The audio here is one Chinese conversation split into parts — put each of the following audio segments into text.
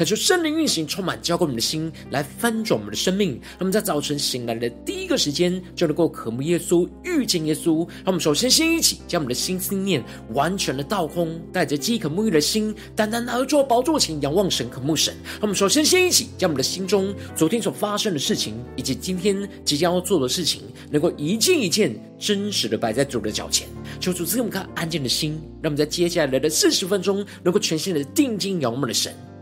渴求圣灵运行，充满浇灌我们的心，来翻转我们的生命。让我们在早晨醒来的第一个时间，就能够渴慕耶稣，遇见耶稣。让我们首先先一起将我们的心思念完全的倒空，带着饥渴沐浴的心，单单而坐宝座前仰望神，渴慕神。让我们首先先一起将我们的心中昨天所发生的事情，以及今天即将要做的事情，能够一件一件真实的摆在主的脚前。求主赐给我们看安静的心，让我们在接下来的四十分钟，能够全心的定睛仰望我们的神。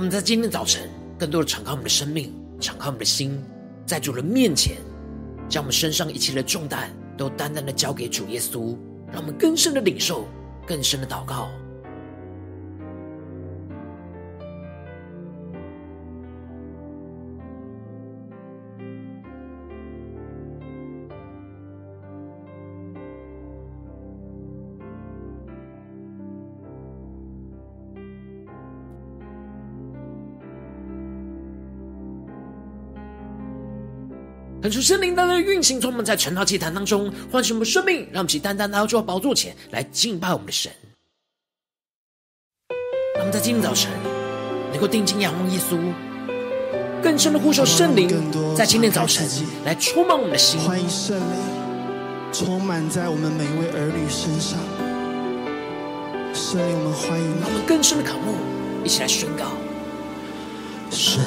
我们在今天早晨，更多的敞开我们的生命，敞开我们的心，在主的面前，将我们身上一切的重担都单单的交给主耶稣，让我们更深的领受，更深的祷告。看出圣灵当中的运行，充满在晨祷祭坛当中，唤醒我们生命，让我们起单单来到主宝座前来敬拜我们的神。让我们在今天早晨能够定睛仰望耶稣，更深的呼求圣灵，在今天早晨来充满我们的心。欢迎圣灵充满在我们每一位儿女身上。圣灵，我们欢迎你。让我们更深的渴慕，一起来宣告。圣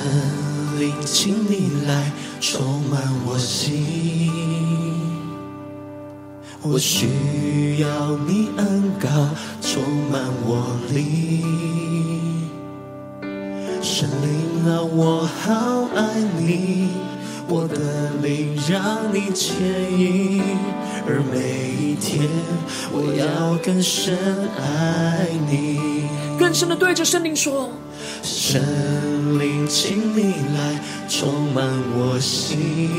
灵，请你来充满我心，我需要你恩膏充满我灵。圣灵啊，我好爱你，我的灵让你牵引，而每一天我要更深爱你。更深的对着圣灵说。圣灵，请你来充满我心，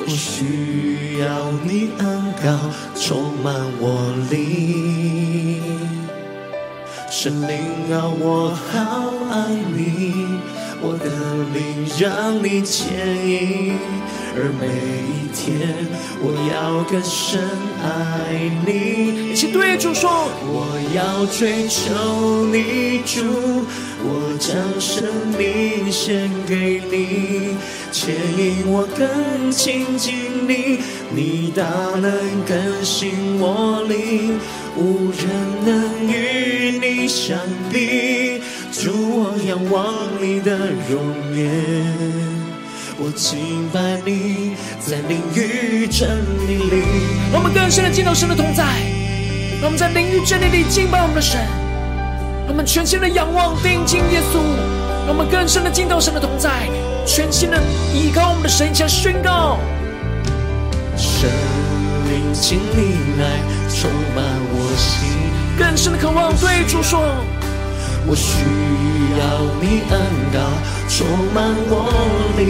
我需要你恩膏充满我灵。神灵啊，我好爱你，我的灵让你牵引，而每一天我要更深爱你。一起对主说，我要追求你，主，我将生命献给你，牵引我更亲近你，你大能更新我灵，无人能与你相比。主，我仰望你的容颜。我敬拜你，在灵与真理里。我们更深的进入神的同在，让我们在灵与真理里敬拜我们的神。让我们全新的仰望定睛耶稣，让我们更深的敬到神的同在，全新的依靠我们的神，向宣告。神灵，请你来充满我心，更深的渴望对主说。我需要你恩膏充满我灵，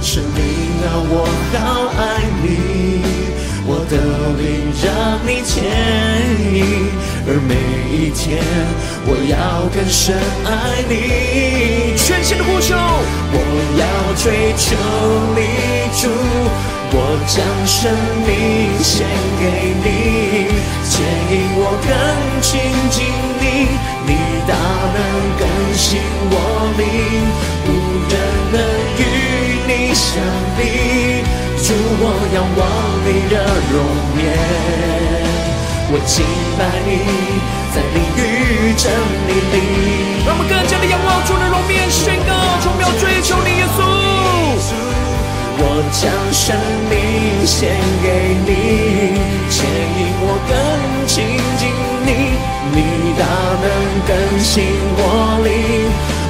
圣灵啊，我好爱你，我的灵让你牵引，而每一天我要更深爱你。全新的呼求，我要追求你，主，我将生命献给你，牵引我更亲近你，你大能更新我灵，无人能与你相比。主，我仰望你的容颜，我敬拜你，在灵与真理里。让我们更加的仰望主的容面，宣告，从没有追求你耶稣。我将生命献给你，牵引我更亲近你大能更新我灵，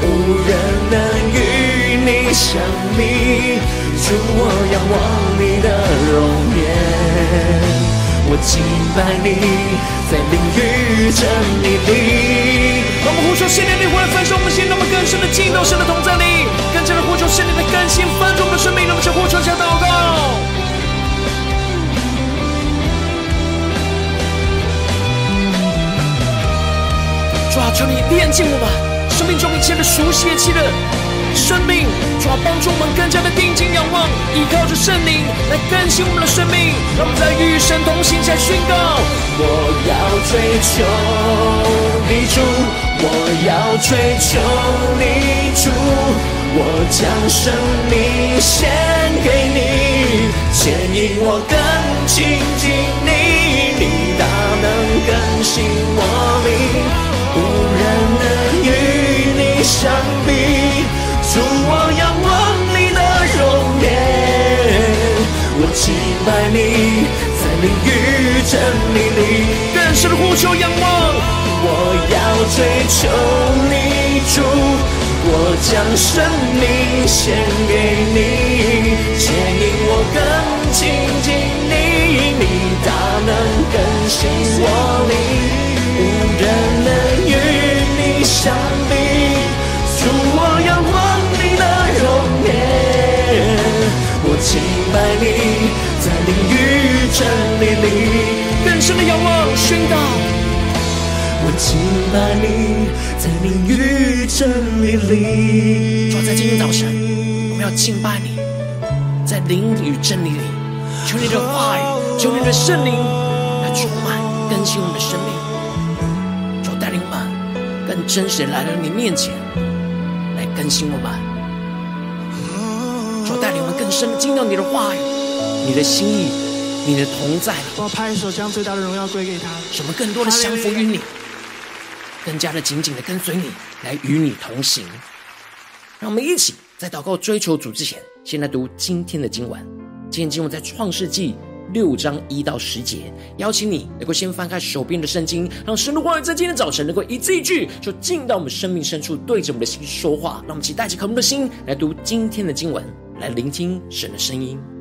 无人能与你相比。主，我仰望你的容颜。我敬拜你，在灵与真理里。让我们呼求圣灵的火来焚烧我们心，让我们更深的敬到神的同在里，更加的呼求圣灵的更新翻转我们的生命。让我们向呼求加祷告。求你炼净我们生命中一切的属血气的。生命，主要帮助我们更加的定睛仰望，依靠着圣灵来更新我们的生命。让我们在与神同行下宣告：我要追求你主，我要追求你主，我将生命献给你，牵引我更亲近你，你大能更新我相比。主，我仰望你的容颜，我敬拜你，在灵与真理里更深的呼求仰望。我要追求你，主，我将生命献给你，牵引我更亲近你，你大能更新我灵，无人能与你相比。我仰望你的容颜。我敬拜你，在灵与真理里更深的仰望宣告。我敬拜你，在灵与真理里。主在今天早晨，我们要敬拜你，在灵与真理里，求你的话语，求你的圣灵来充满更新我们的生命。主带领我们更真实的来到你面前，更新我们。主带领我们更深的进到你的话语、你的心意、你的同在。我拍手，将最大的荣耀归给他。使我们更多的降服于你，更加的紧紧的跟随你，来与你同行。让我们一起在祷告追求主之前，先来读今天的经文。今天经文在创世纪六章一到十节。邀请你能够先翻开手边的圣经，让神的话语在今天早晨能够一字一句，就进到我们生命深处，对着我们的心说话。让我们期待着渴慕的心来读今天的经文。来聆听神的声音。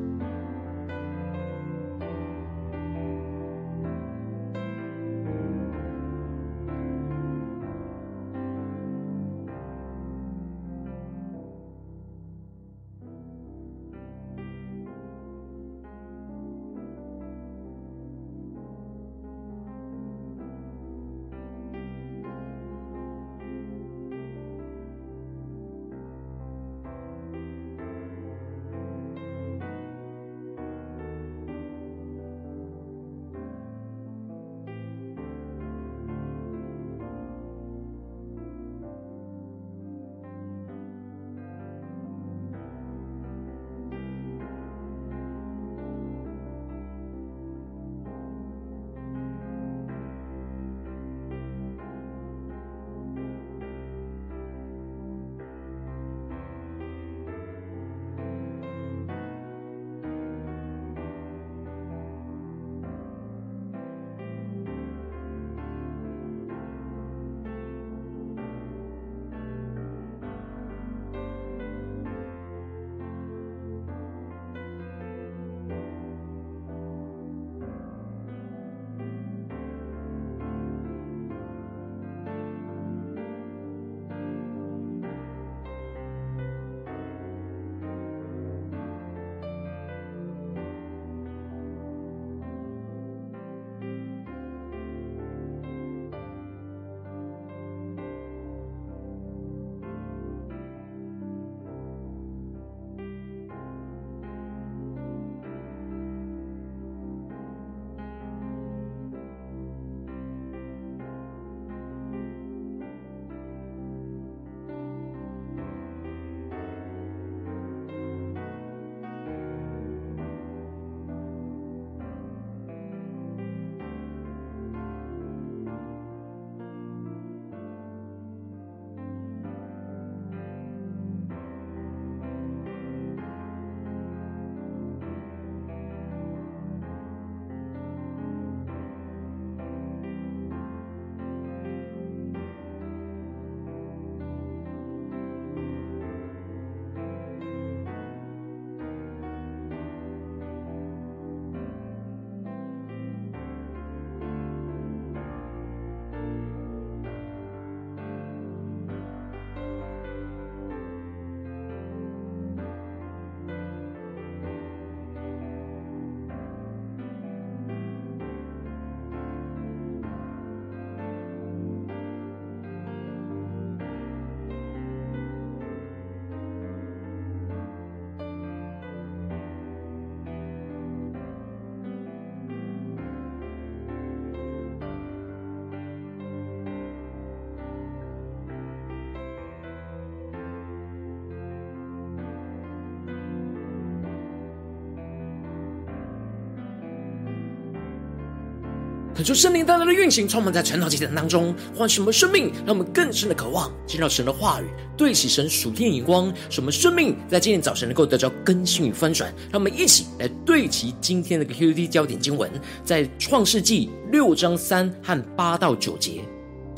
恳求圣灵带来的运行，充满在晨祷祭坛当中，唤什么生命，让我们更深的渴望见到神的话语，对齐神属天眼光，什么生命在今天早晨能够得着更新与翻转。让我们一起来对齐今天的 QD 焦点经文，在创世纪六章三和八到九节，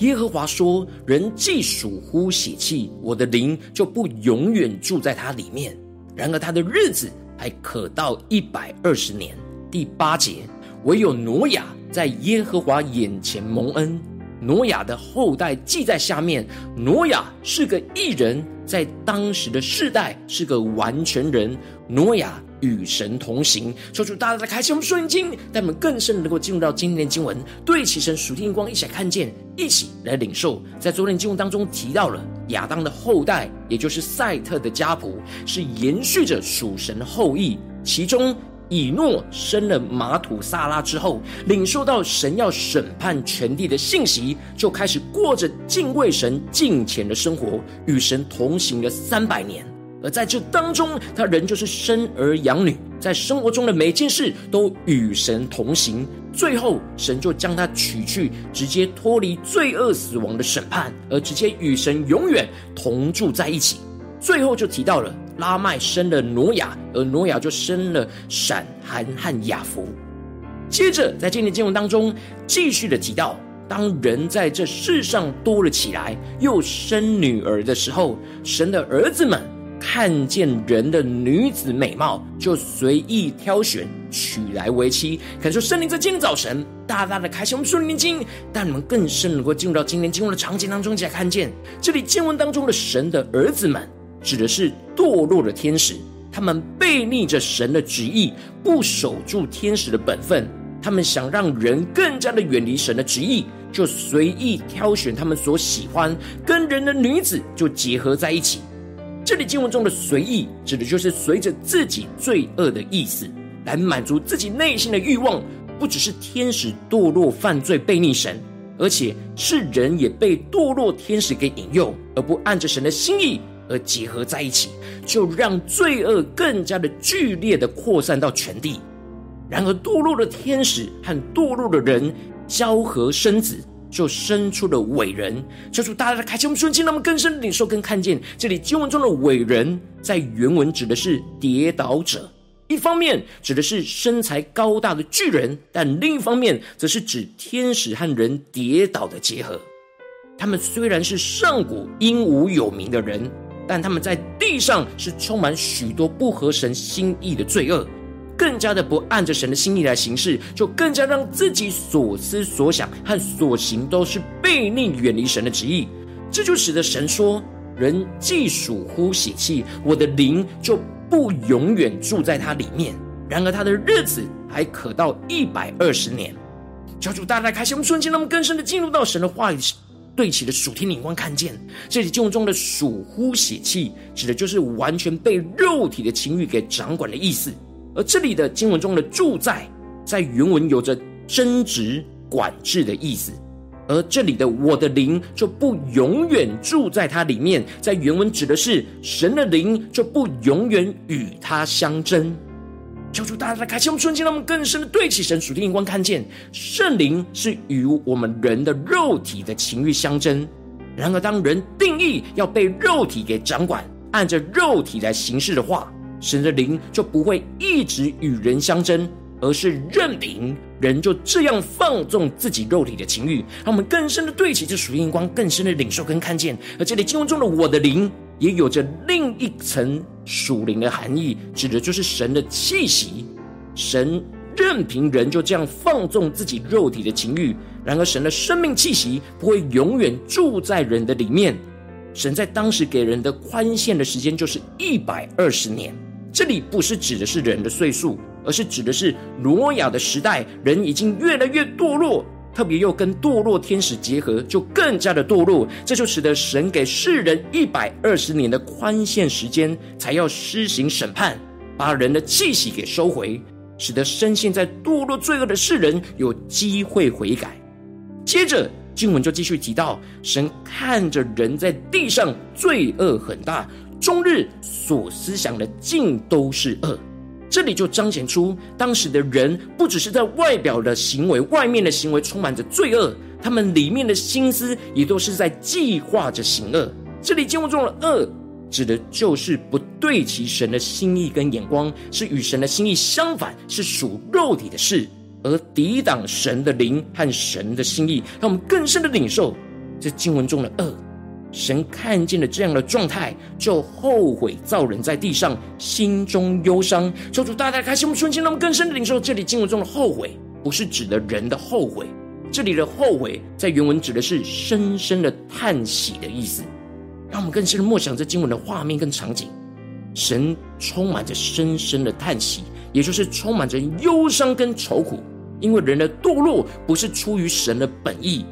耶和华说：“人既属乎血气，我的灵就不永远住在他里面；然而他的日子还可到一百二十年。”第八节，唯有挪亚。在耶和华眼前蒙恩，挪亚的后代记在下面。挪亚是个义人，在当时的世代是个完全人。挪亚与神同行，求主大大的开启我们属灵经，带我们更深能够进入到今天的经文，对齐神属天光，一起来看见，一起来领受。在昨天经文当中提到了亚当的后代，也就是赛特的家谱，是延续着属神的后裔，其中。以诺生了马土撒拉之后，领受到神要审判全地的信息，就开始过着敬畏神、敬虔的生活，与神同行了三百年。而在这当中，他仍旧是生儿养女，在生活中的每件事都与神同行。最后，神就将他取去，直接脱离罪恶死亡的审判，而直接与神永远同住在一起。最后就提到了。拉麦生了挪亚，而挪亚就生了闪、含和雅弗。接着，在今天经文当中，继续的提到，当人在这世上多了起来，又生女儿的时候，神的儿子们看见人的女子美貌，就随意挑选，娶来为妻。可以说，圣灵在今天早晨大大的开启我们属灵的经，但你们更深能够进入到今天经文的场景当中，一起来看见这里经文当中的神的儿子们。指的是堕落的天使，他们背逆着神的旨意，不守住天使的本分。他们想让人更加的远离神的旨意，就随意挑选他们所喜欢跟人的女子，就结合在一起。这里经文中的随意，指的就是随着自己罪恶的意思，来满足自己内心的欲望。不只是天使堕落犯罪背逆神，而且是人也被堕落天使给引诱，而不按着神的心意。而结合在一起，就让罪恶更加的剧烈的扩散到全地。然而，堕落的天使和堕落的人交合生子，就生出了伟人。求主大大的开启我们瞬间，让我们更深的领受、更看见这里经文中的伟人，在原文指的是跌倒者。一方面指的是身材高大的巨人，但另一方面则是指天使和人跌倒的结合。他们虽然是上古英武有名的人。但他们在地上是充满许多不合神心意的罪恶，更加的不按着神的心意来行事，就更加让自己所思所想和所行都是背逆远离神的旨意。这就使得神说：“人既属乎血气，我的灵就不永远住在他里面。然而他的日子还可到一百二十年。”小主大大开心我们瞬间，让我们更深的进入到神的话语。对齐的属天灵光，看见这里经文中的属乎血气，指的就是完全被肉体的情欲给掌管的意思。而这里的经文中的住在，在原文有着争执、管制的意思。而这里的我的灵就不永远住在它里面，在原文指的是神的灵就不永远与它相争。求主大大的开启我们瞬间，让我们更深的对齐神属天眼光，看见圣灵是与我们人的肉体的情欲相争。然而，当人定义要被肉体给掌管，按着肉体来行事的话，神的灵就不会一直与人相争，而是任凭人就这样放纵自己肉体的情欲。让我们更深的对齐这属天眼光，更深的领受跟看见。而这里经文中的我的灵。也有着另一层属灵的含义，指的就是神的气息。神任凭人就这样放纵自己肉体的情欲，然而神的生命气息不会永远住在人的里面。神在当时给人的宽限的时间就是一百二十年。这里不是指的是人的岁数，而是指的是挪亚的时代，人已经越来越堕落。特别又跟堕落天使结合，就更加的堕落。这就使得神给世人一百二十年的宽限时间，才要施行审判，把人的气息给收回，使得深陷在堕落罪恶的世人有机会悔改。接着经文就继续提到，神看着人在地上罪恶很大，终日所思想的尽都是恶。这里就彰显出当时的人不只是在外表的行为、外面的行为充满着罪恶，他们里面的心思也都是在计划着行恶。这里经文中的恶，指的就是不对齐神的心意跟眼光，是与神的心意相反，是属肉体的事，而抵挡神的灵和神的心意，让我们更深的领受这经文中的恶。神看见了这样的状态，就后悔造人在地上，心中忧伤。求主大大开心我们瞬间，让我们更深的领受这里经文中的后悔，不是指的人的后悔，这里的后悔在原文指的是深深的叹息的意思。让我们更深的默想这经文的画面跟场景，神充满着深深的叹息，也就是充满着忧伤跟愁苦，因为人的堕落不是出于神的本意。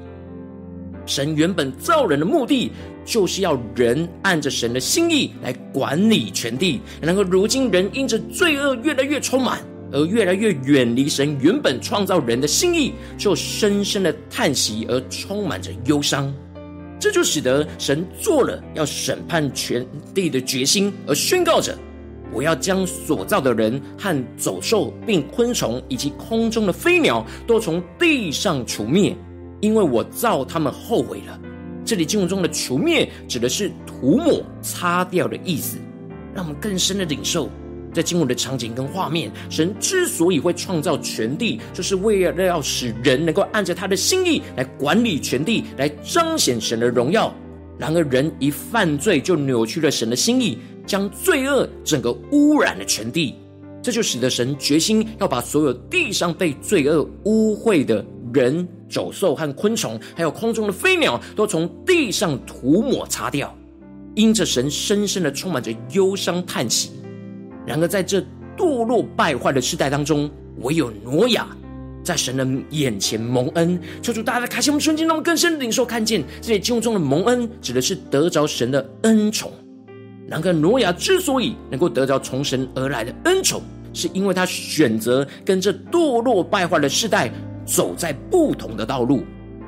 神原本造人的目的，就是要人按着神的心意来管理全地。然而，如今人因着罪恶越来越充满，而越来越远离神原本创造人的心意，就深深的叹息，而充满着忧伤。这就使得神做了要审判全地的决心，而宣告着：我要将所造的人和走兽，并昆虫以及空中的飞鸟，都从地上除灭。因为我造他们后悔了。这里经文中的除灭指的是涂抹、擦掉的意思，让我们更深的领受在经文的场景跟画面。神之所以会创造全地，就是为了要使人能够按着他的心意来管理全地，来彰显神的荣耀。然而人一犯罪，就扭曲了神的心意，将罪恶整个污染了全地。这就使得神决心要把所有地上被罪恶污秽的人。走兽和昆虫，还有空中的飞鸟，都从地上涂抹擦掉，因着神深深的充满着忧伤叹息。然而，在这堕落败坏的世代当中，唯有挪亚在神的眼前蒙恩。求主大家开启我们瞬间，让我们更深的领受看见这里经文中的蒙恩，指的是得着神的恩宠。然而，挪亚之所以能够得着从神而来的恩宠，是因为他选择跟这堕落败坏的世代。走在不同的道路，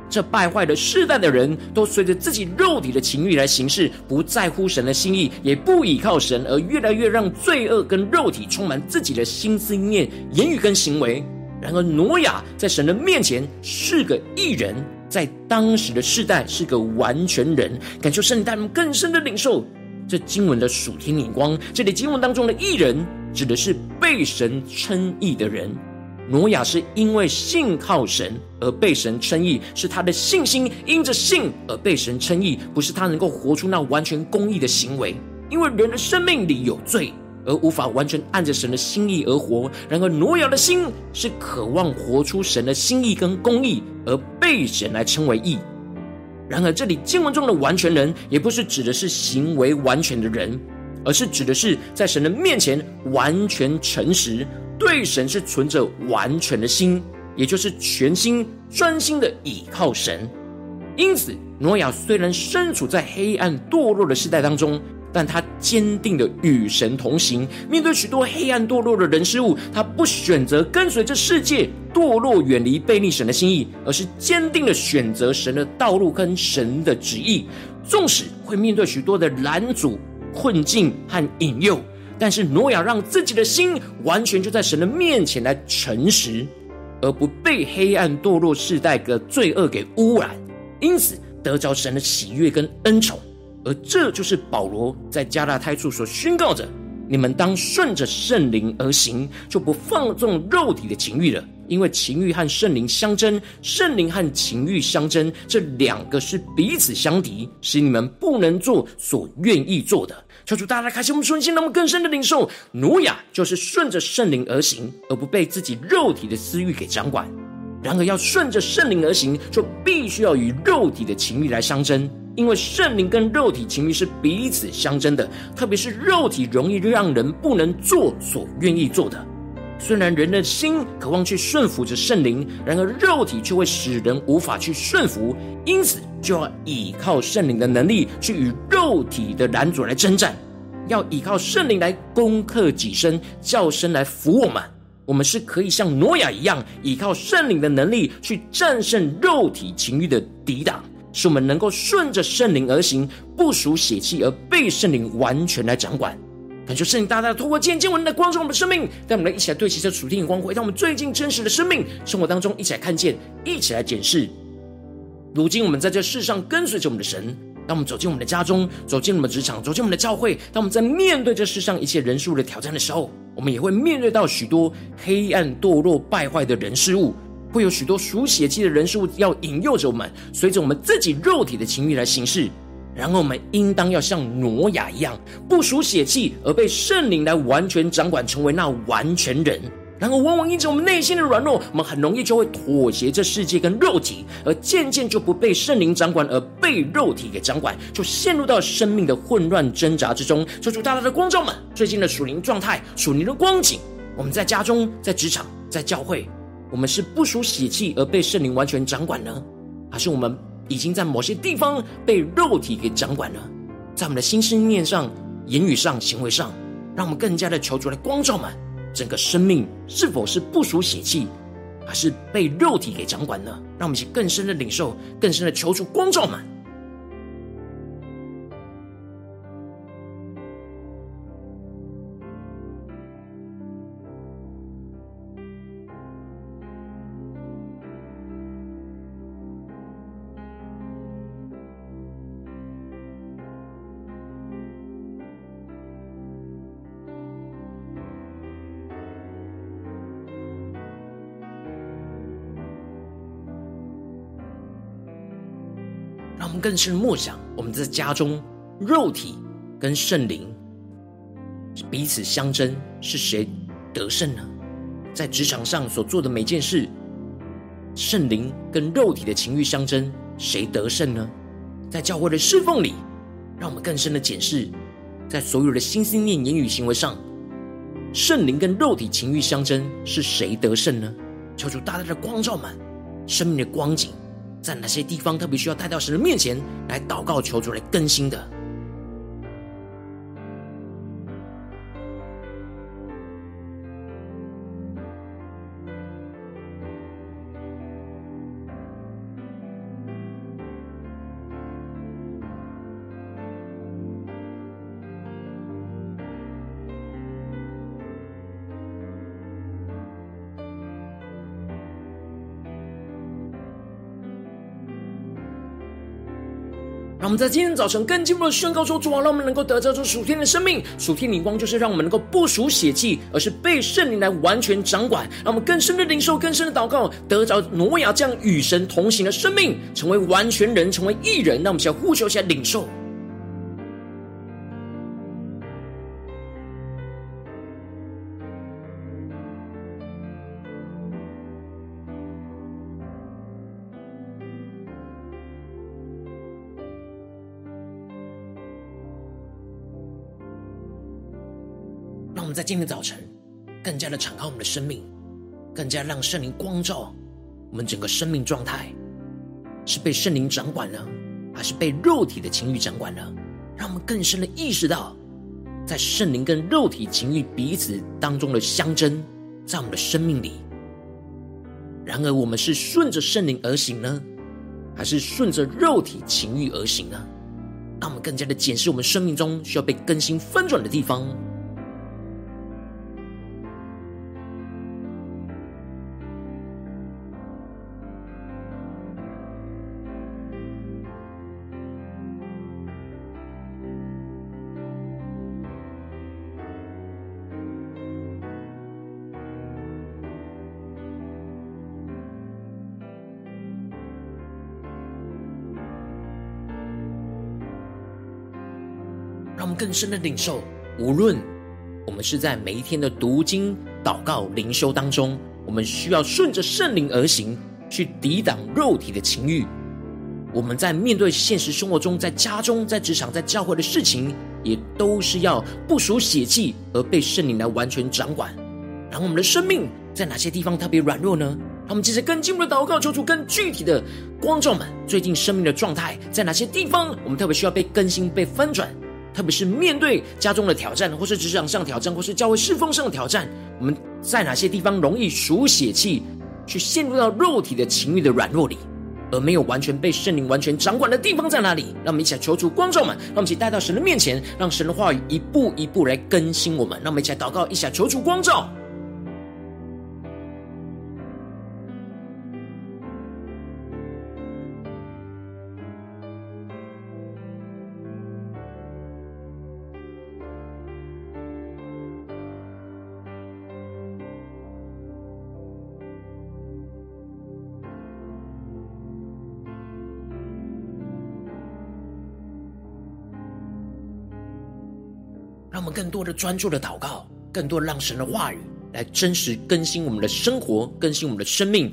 这败坏的世代的人都随着自己肉体的情欲来行事，不在乎神的心意，也不倚靠神，而越来越让罪恶跟肉体充满自己的心思念、言语跟行为。然而，挪亚在神的面前是个义人，在当时的世代是个完全人。感受圣诞更深的领受这经文的属天眼光。这里经文当中的义人，指的是被神称义的人。挪亚是因为信靠神而被神称义，是他的信心因着信而被神称义，不是他能够活出那完全公义的行为。因为人的生命里有罪，而无法完全按着神的心意而活。然而挪亚的心是渴望活出神的心意跟公义，而被神来称为义。然而这里经文中的完全人，也不是指的是行为完全的人，而是指的是在神的面前完全诚实。对神是存着完全的心，也就是全心专心的倚靠神。因此，挪亚虽然身处在黑暗堕落的世代当中，但他坚定的与神同行。面对许多黑暗堕落的人事物，他不选择跟随这世界堕落，远离背逆神的心意，而是坚定的选择神的道路跟神的旨意。纵使会面对许多的拦阻、困境和引诱。但是挪亚让自己的心完全就在神的面前来诚实，而不被黑暗堕落世代的罪恶给污染，因此得着神的喜悦跟恩宠。而这就是保罗在加拉太处所宣告着：你们当顺着圣灵而行，就不放纵肉体的情欲了。因为情欲和圣灵相争，圣灵和情欲相争，这两个是彼此相敌，使你们不能做所愿意做的。求主大家开启我们顺心，那么更深的领受，挪亚就是顺着圣灵而行，而不被自己肉体的私欲给掌管。然而，要顺着圣灵而行，就必须要与肉体的情欲来相争，因为圣灵跟肉体情欲是彼此相争的，特别是肉体容易让人不能做所愿意做的。虽然人的心渴望去顺服着圣灵，然而肉体却会使人无法去顺服，因此就要依靠圣灵的能力去与肉体的拦阻来征战，要依靠圣灵来攻克己身，叫身来服我们。我们是可以像挪亚一样，依靠圣灵的能力去战胜肉体情欲的抵挡，使我们能够顺着圣灵而行，不属血气而被圣灵完全来掌管。感谢圣灵大大的透过今天经文的光照我们的生命，带我们来一起来对齐这属天的光辉，让我们最近真实的生命生活当中一起来看见，一起来检视。如今我们在这世上跟随着我们的神，当我们走进我们的家中，走进我们的职场，走进我们的教会，当我们在面对这世上一切人数的挑战的时候，我们也会面对到许多黑暗、堕落、败坏的人事物，会有许多属血气的人事物要引诱着我们，随着我们自己肉体的情欲来行事。然后我们应当要像挪亚一样，不属血气，而被圣灵来完全掌管，成为那完全人。然后往往因着我们内心的软弱，我们很容易就会妥协这世界跟肉体，而渐渐就不被圣灵掌管，而被肉体给掌管，就陷入到生命的混乱挣扎之中。求主大大的光照们，最近的属灵状态、属灵的光景，我们在家中、在职场、在教会，我们是不属血气而被圣灵完全掌管呢，还是我们？已经在某些地方被肉体给掌管了，在我们的心思念上、言语上、行为上，让我们更加的求主来光照满，整个生命是否是不属血气，还是被肉体给掌管呢？让我们去更深的领受，更深的求主光照满。更是默想，我们在家中，肉体跟圣灵彼此相争，是谁得胜呢？在职场上所做的每件事，圣灵跟肉体的情欲相争，谁得胜呢？在教会的侍奉里，让我们更深的检视，在所有的心思念、言语、行为上，圣灵跟肉体情欲相争，是谁得胜呢？求主大大的光照满生命的光景。在哪些地方特别需要带到神的面前来祷告、求主来更新的？在今天早晨更进一步的宣告说：主啊，让我们能够得着这属天的生命。属天灵光就是让我们能够不属血气，而是被圣灵来完全掌管。让我们更深的领受、更深的祷告，得着挪亚这样与神同行的生命，成为完全人，成为一人。那我们先呼求起来领受。在今天早晨，更加的敞开我们的生命，更加让圣灵光照我们整个生命状态，是被圣灵掌管呢，还是被肉体的情欲掌管呢？让我们更深的意识到，在圣灵跟肉体情欲彼此当中的相争，在我们的生命里。然而，我们是顺着圣灵而行呢，还是顺着肉体情欲而行呢？让我们更加的检视我们生命中需要被更新翻转的地方。让我们更深的领受，无论我们是在每一天的读经、祷告、灵修当中，我们需要顺着圣灵而行，去抵挡肉体的情欲。我们在面对现实生活中，在家中、在职场、在教会的事情，也都是要不属血气，而被圣灵来完全掌管。然后，我们的生命在哪些地方特别软弱呢？让我们接着更进一步的祷告，求主更具体的光照们最近生命的状态，在哪些地方我们特别需要被更新、被翻转。特别是面对家中的挑战，或是职场上挑战，或是教会侍奉上的挑战，我们在哪些地方容易属血气，去陷入到肉体的情欲的软弱里？而没有完全被圣灵完全掌管的地方在哪里？让我们一起来求主光照们，让我们一起带到神的面前，让神的话语一步一步来更新我们。让我们一起来祷告，一起来求主光照。更多的专注的祷告，更多让神的话语来真实更新我们的生活，更新我们的生命，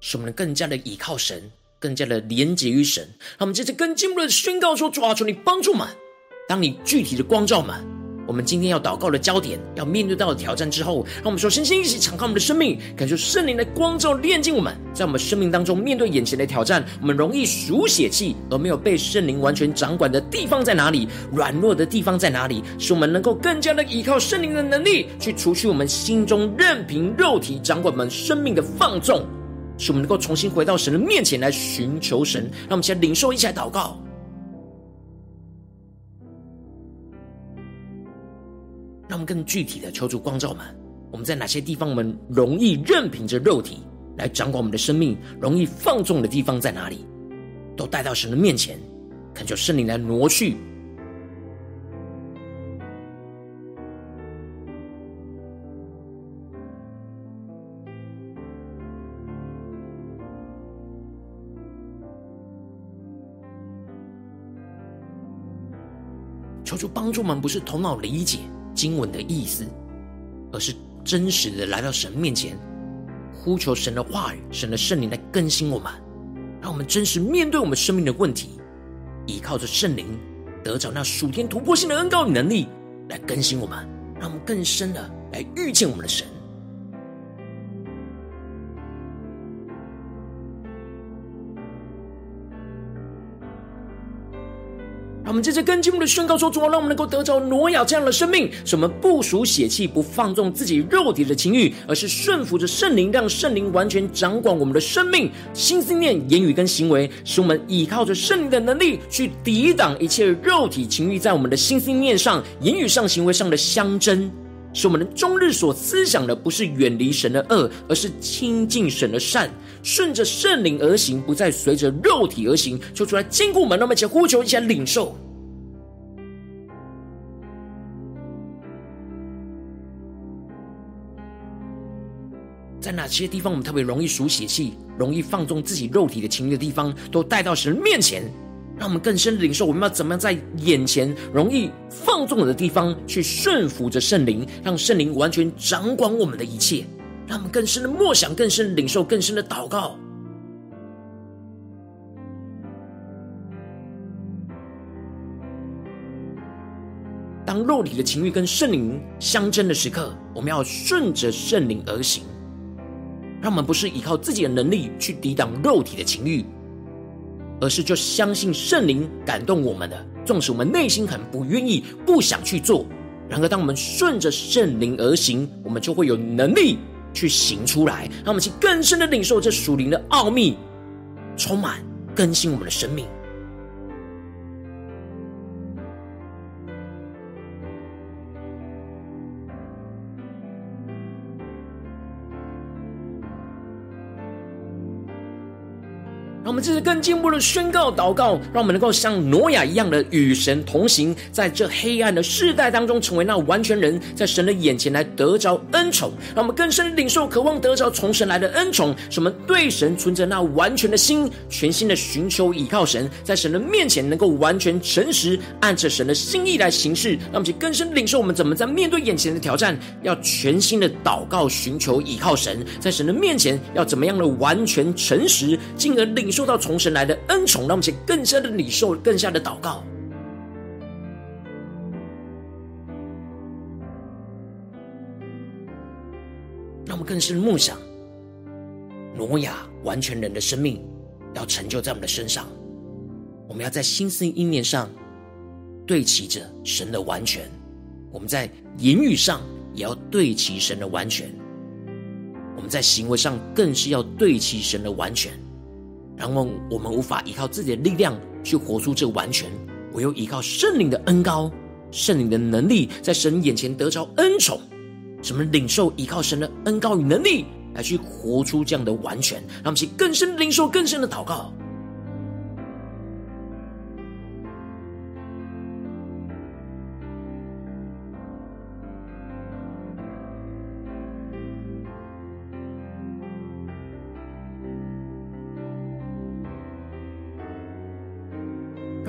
使我们更加的倚靠神，更加的连结于神。让我们接着更进一步的宣告说：主啊，求你帮助们，当你具体的光照们。我们今天要祷告的焦点，要面对到的挑战之后，让我们首先先一起敞开我们的生命，感受圣灵的光照炼净我们。在我们生命当中，面对眼前的挑战，我们容易数血气而没有被圣灵完全掌管的地方在哪里？软弱的地方在哪里？使我们能够更加的依靠圣灵的能力，去除去我们心中任凭肉体掌管我们生命的放纵，使我们能够重新回到神的面前来寻求神。让我们先领受一起来祷告。让我们更具体的求主光照们，我们在哪些地方我们容易任凭着肉体来掌管我们的生命，容易放纵的地方在哪里？都带到神的面前，恳求圣灵来挪去。求主帮助们，不是头脑理解。经文的意思，而是真实的来到神面前，呼求神的话语、神的圣灵来更新我们，让我们真实面对我们生命的问题，依靠着圣灵得着那属天突破性的恩膏与能力来更新我们，让我们更深的来遇见我们的神。让我们接着更进一步的宣告说：“主啊，让我们能够得着挪亚这样的生命，使我们不属血气，不放纵自己肉体的情欲，而是顺服着圣灵，让圣灵完全掌管我们的生命、心思念、言语跟行为，使我们依靠着圣灵的能力去抵挡一切肉体情欲在我们的心思念上、言语上、行为上的相争，使我们的终日所思想的不是远离神的恶，而是亲近神的善。”顺着圣灵而行，不再随着肉体而行，求主来坚固我们，让我们一起呼求，一起领受。在哪些地方我们特别容易数血气，容易放纵自己肉体的情欲的地方，都带到神面前，让我们更深的领受。我们要怎么样在眼前容易放纵的地方，去顺服着圣灵，让圣灵完全掌管我们的一切。让我们更深的默想，更深的领受，更深的祷告。当肉体的情欲跟圣灵相争的时刻，我们要顺着圣灵而行。让我们不是依靠自己的能力去抵挡肉体的情欲，而是就相信圣灵感动我们的，纵使我们内心很不愿意、不想去做。然而，当我们顺着圣灵而行，我们就会有能力。去行出来，让我们去更深的领受这属灵的奥秘，充满更新我们的生命。我们这次更进一步的宣告祷告，让我们能够像挪亚一样的与神同行，在这黑暗的世代当中，成为那完全人，在神的眼前来得着恩宠。让我们更深领受，渴望得着从神来的恩宠，使我们对神存着那完全的心，全心的寻求依靠神，在神的面前能够完全诚实，按着神的心意来行事。让我们去更深领受，我们怎么在面对眼前的挑战，要全心的祷告，寻求依靠神，在神的面前要怎么样的完全诚实，进而领。受受到从神来的恩宠，让我们去更深的领受，更加的祷告，让我们更深的梦想，挪亚完全人的生命要成就在我们的身上。我们要在心思意念上对齐着神的完全，我们在言语上也要对齐神的完全，我们在行为上更是要对齐神的完全。然后我们无法依靠自己的力量去活出这完全，唯有依靠圣灵的恩高、圣灵的能力，在神眼前得着恩宠。什么领受依靠神的恩高与能力，来去活出这样的完全，让我们去更深领受、更深的祷告。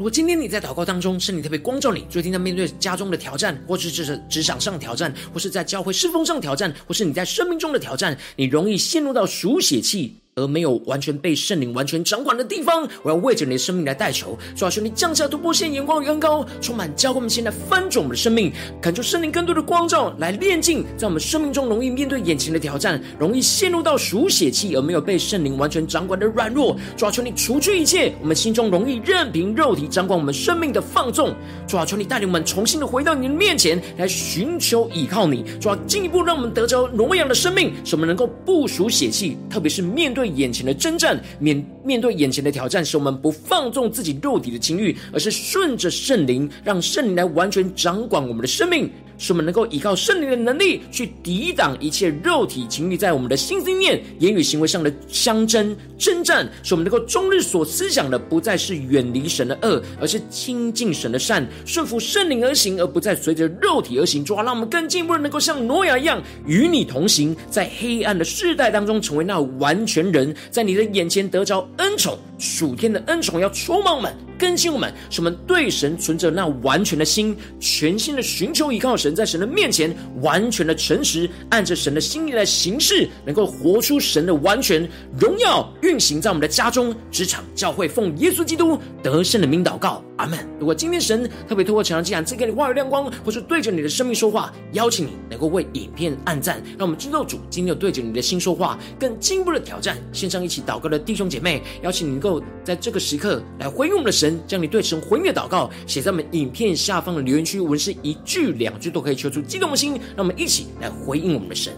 如果今天你在祷告当中，圣灵特别光照你，最近在面对家中的挑战，或是这是职场上的挑战，或是在教会侍奉上挑战，或是你在生命中的挑战，你容易陷入到属血气，而没有完全被圣灵完全掌管的地方，我要为着你的生命来代求，主啊，求你降下突破线、眼光与恩膏，充满教会我们现在翻转我们的生命，恳求圣灵更多的光照来炼净，在我们生命中容易面对眼前的挑战，容易陷入到属血气而没有被圣灵完全掌管的软弱，主啊，求你除去一切我们心中容易任凭肉体掌管我们生命的放纵，主啊，求你带领我们重新的回到你的面前来寻求依靠你，主啊，进一步让我们得着荣耀的生命，使我们能够不属血气，特别是面对眼前的征战，面面对眼前的挑战，使我们不放纵自己肉体的情欲，而是顺着圣灵，让圣灵来完全掌管我们的生命。使我们能够依靠圣灵的能力，去抵挡一切肉体情欲在我们的心思念、言语行为上的相争征战。使我们能够终日所思想的，不再是远离神的恶，而是亲近神的善，顺服圣灵而行，而不再随着肉体而行。主啊，让我们更进一步的能够像挪亚一样，与你同行，在黑暗的世代当中，成为那完全人，在你的眼前得着恩宠，属天的恩宠要充满我们。更新我们，使我们对神存着那完全的心，全心的寻求依靠神，在神的面前完全的诚实，按着神的心意来行事，能够活出神的完全荣耀，运行在我们的家中、职场、教会，奉耶稣基督得胜的名祷告，阿门。如果今天神特别透过晨祷祭坛赐给你话语亮光，或是对着你的生命说话，邀请你能够为影片按赞，让我们知道主今天有对着你的心说话，更进一步的挑战。线上一起祷告的弟兄姐妹，邀请你能够在这个时刻来回应我们的神。将你对神回应的祷告写在我们影片下方的留言区，文是一句两句都可以求出激动的心，让我们一起来回应我们的神。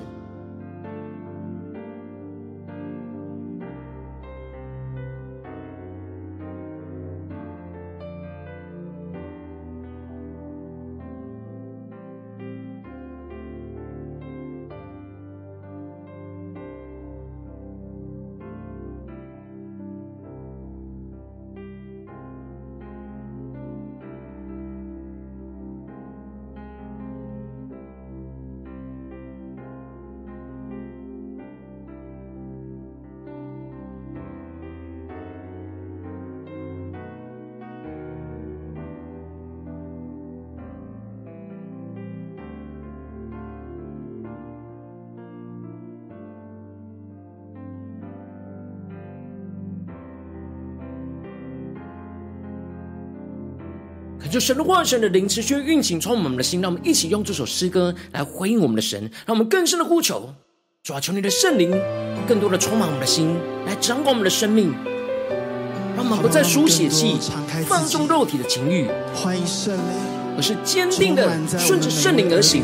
就神的化，神的灵持续运行，充满我们的心。让我们一起用这首诗歌来回应我们的神，让我们更深的呼求，主啊，求你的圣灵更多的充满我们的心，来掌管我们的生命。让我们不再书写气，放纵肉体的情欲，而是坚定的顺着圣灵而行。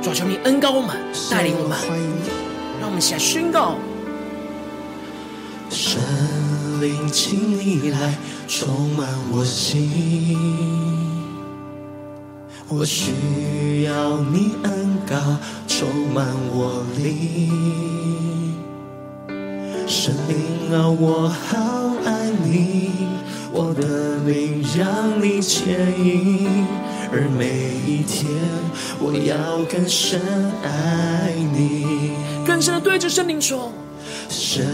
主啊求你恩高我们，带领我们，让我们一起来宣告。神灵，请你来充满我心，我需要你恩膏充满我灵。神灵啊，我好爱你，我的灵让你牵引，而每一天我要更深爱你。更深的对着圣灵说。神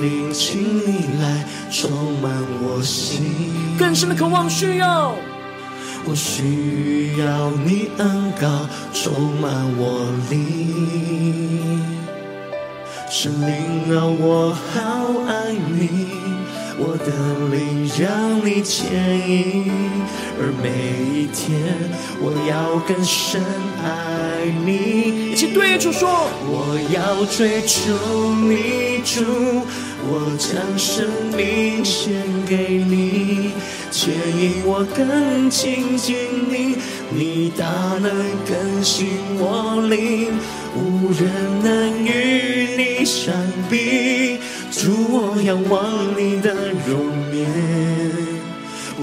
灵，请你来充满我心，更深的渴望需要，我需要你恩膏充满我灵。神灵啊，我好爱你，我的灵让你牵引，而每一天我要更深爱你。一起对主说，我要追求你，主，我将生命献给你，牵引我更亲近你，你大能更新我灵，无人能与你相比，主，我仰望你的容颜。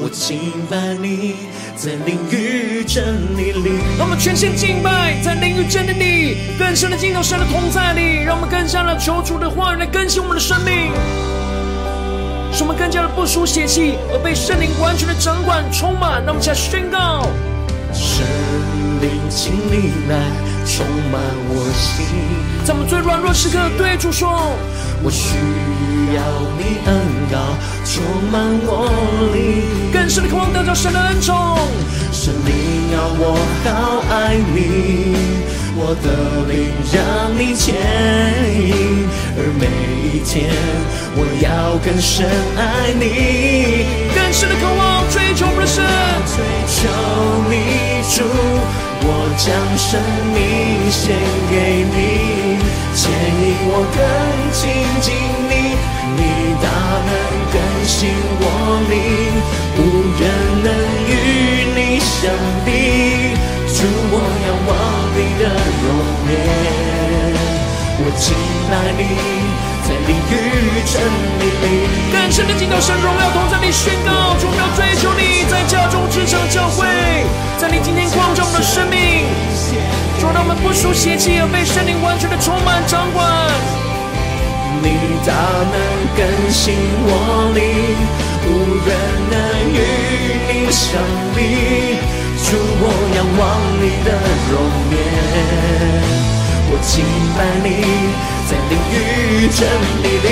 我敬拜你，在灵与真理里。让我们全心敬拜，在灵与真理里，更深的进到神的同在里。让我们更加的求主的话语来更新我们的生命，使我们更加的不输血气，而被圣灵完全的掌管充满。让我们起来宣告：圣灵，请你来充满我心。在我们最软弱时刻，对主说：我需要你恩膏充满我灵。更深的渴望得到神的恩宠，神灵啊，我好爱你，我的灵让你牵引，而每一天我要更深爱你。更深的渴望追求我们的神，追求你主，我将生命献给你，牵引我更亲近你，你大能更新我灵。无人能与你相比，主，我仰望你的容颜，我敬拜你，在灵与真理里。更深的敬到神荣耀同在里宣告，主，我们要追求你，在家中、职场、教会，在你今天光照我们的生命，主，让我们不输血气，而被圣灵完全的充满掌管。你大能更新我灵。无人能与你相比，主，我仰望你的容颜，我敬拜你，在灵与真理里。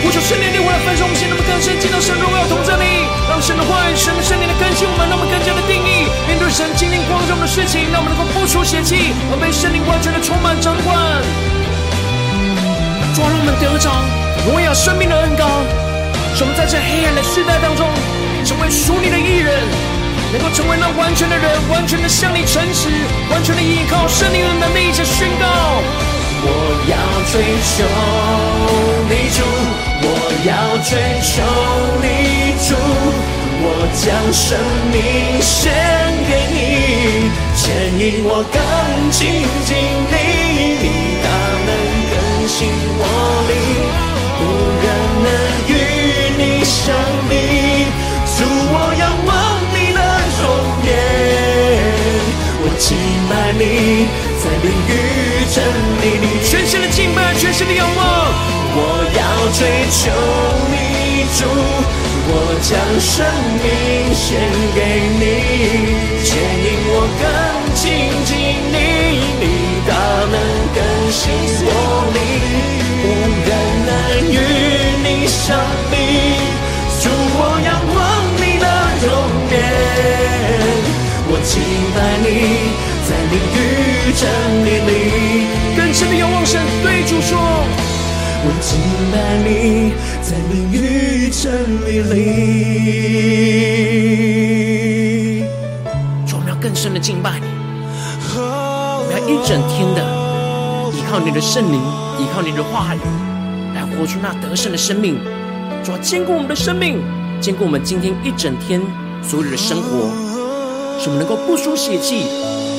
呼求圣灵的话来分盛我们，让我们更深进到神荣耀同在里，让神的话语、神的圣灵来更新我们，让我们更加的定义面对神今天光照的事情，让我们能够不出血气，而被圣灵完全的充满掌管。主，让我们得着荣耀生命的恩膏。使我们在这黑暗的世代当中，成为属你的艺人，能够成为那完全的人，完全的向你诚实，完全的依靠圣灵的能力，一起宣告：我要追求你主，我要追求你。主，我将生命献给你，牵引我更亲近你，你大能更新我灵，无人能与你。相比，主，我仰望你的容颜，我敬拜你，在灵与真理你，全心的敬拜，全心的仰望。我要追求你，主，我将生命献给你，牵引我更亲近你，你大能更新我灵，无人能与你相比。主，我仰望你的容颜，我敬拜你，在灵与真理里。更深的仰望神，对主说：我敬拜你，在灵与真理里。主，我们要更深的敬拜你，我们要一整天的依靠你的圣灵，依靠你的话语，来活出那得胜的生命。主要坚固我们的生命，坚固我们今天一整天所有的生活，使我们能够不输血气，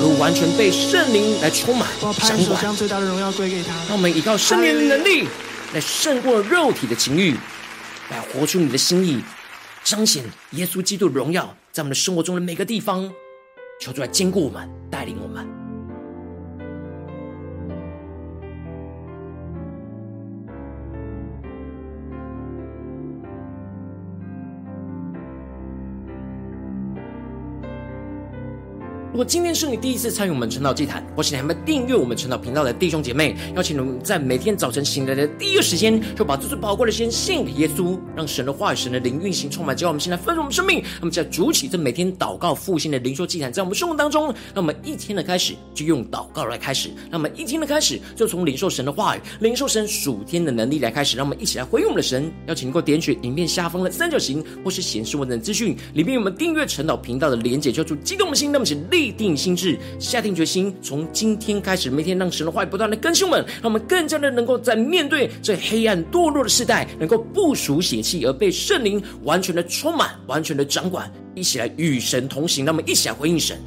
而完全被圣灵来充满掌管。将最大的荣耀归给他。让我们依靠圣灵的能力，来胜过肉体的情欲，来活出你的心意，彰显耶稣基督的荣耀，在我们的生活中的每个地方。求主来坚固我们，带领我们。如果今天是你第一次参与我们晨祷祭坛，或是你还没订阅我们晨祷频道的弟兄姐妹，邀请你们在每天早晨醒来的第一个时间，就把这最宝贵的时间献给耶稣，让神的话语、神的灵运行充满，教我们现在丰盛我们生命。那么，在主起这每天祷告复兴的灵修祭坛，在我们生活当中，那么一天的开始就用祷告来开始，那么一天的开始就从领受神的话语、领受神属天的能力来开始，让我们一起来回应我们的神。邀请你能够点选影片下方的三角形，或是显示文字资讯里面有我们订阅晨祷频道的连结，叫做激动的心，那么请立。立定心智，下定决心，从今天开始，每天让神的话语不断的更新我们，让我们更加的能够在面对这黑暗堕落的时代，能够不属血气，而被圣灵完全的充满，完全的掌管，一起来与神同行。那么一起来回应神。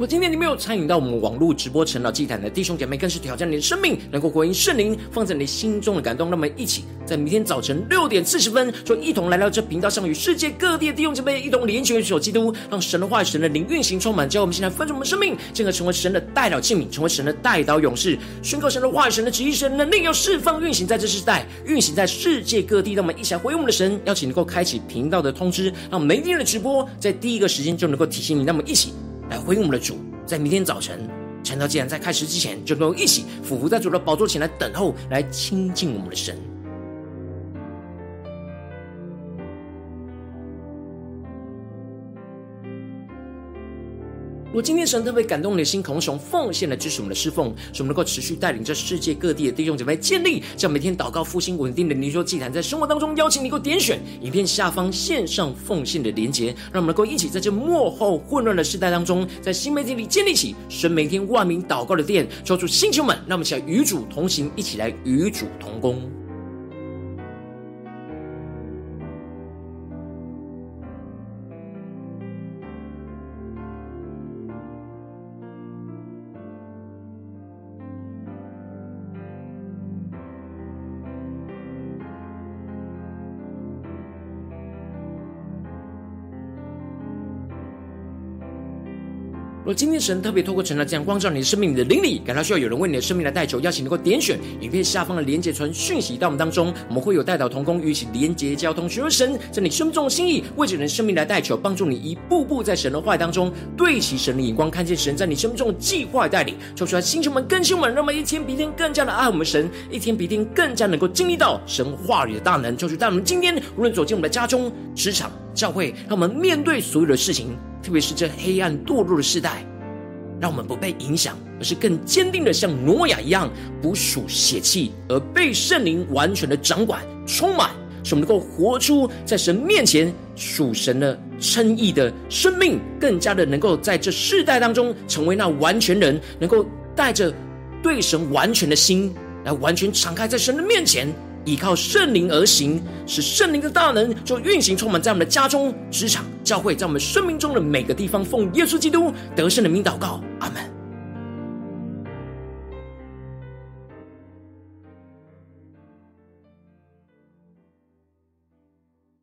如果今天你没有参与到我们网络直播晨祷祭坛的弟兄姐妹，更是挑战你的生命，能够回应圣灵放在你心中的感动。那么，一起在明天早晨六点四十分，就一同来到这频道上，与世界各地的弟兄姐妹一同连结、基督，让神的话语、神的灵运行充满，教我们现在分盛我们生命，进而成为神的代祷器皿，成为神的代祷勇士，宣告神的话语、神的旨意、神的能力要释放运行在这世代，运行在世界各地。让我们一起来回应我们的神，邀请能够开启频道的通知，让每一天的直播在第一个时间就能够提醒你。那么，一起。来回应我们的主，在明天早晨晨祷既然在开始之前，就能够一起俯伏在主的宝座前来等候，来亲近我们的神。如果今天神特别感动你的心，同时奉献来支持我们的侍奉，使我们能够持续带领着世界各地的弟兄姐妹建立，这样每天祷告复兴稳定的灵修祭坛，在生活当中邀请你能够点选影片下方线上奉献的连结，让我们能够一起在这幕后混乱的时代当中，在新媒体里建立起神每天万名祷告的殿，求主星球们，让我们起来与主同行，一起来与主同工。若今天神特别透过晨祷这样光照你的生命，你的灵里感到需要有人为你的生命来代求，邀请能够点选影片下方的连结传讯息到我们当中，我们会有代祷同工与一起连结交通，寻求神在你生命中的心意，为着你的生命来代求，帮助你一步步在神的话语当中对齐神的眼光，看见神在你生命中的计划带领，求出来星球们更新我们，让我们一天比一天更加的爱我们神，一天比一天更加能够经历到神话语的大能，求主带我们今天无论走进我们的家中、职场、教会，让我们面对所有的事情。特别是这黑暗堕落的世代，让我们不被影响，而是更坚定的像挪亚一样，不属血气，而被圣灵完全的掌管、充满，使我们能够活出在神面前属神的称义的生命，更加的能够在这世代当中成为那完全人，能够带着对神完全的心，来完全敞开在神的面前。依靠圣灵而行，使圣灵的大能就运行充满在我们的家中、职场、教会，在我们生命中的每个地方。奉耶稣基督得胜的名祷告，阿门。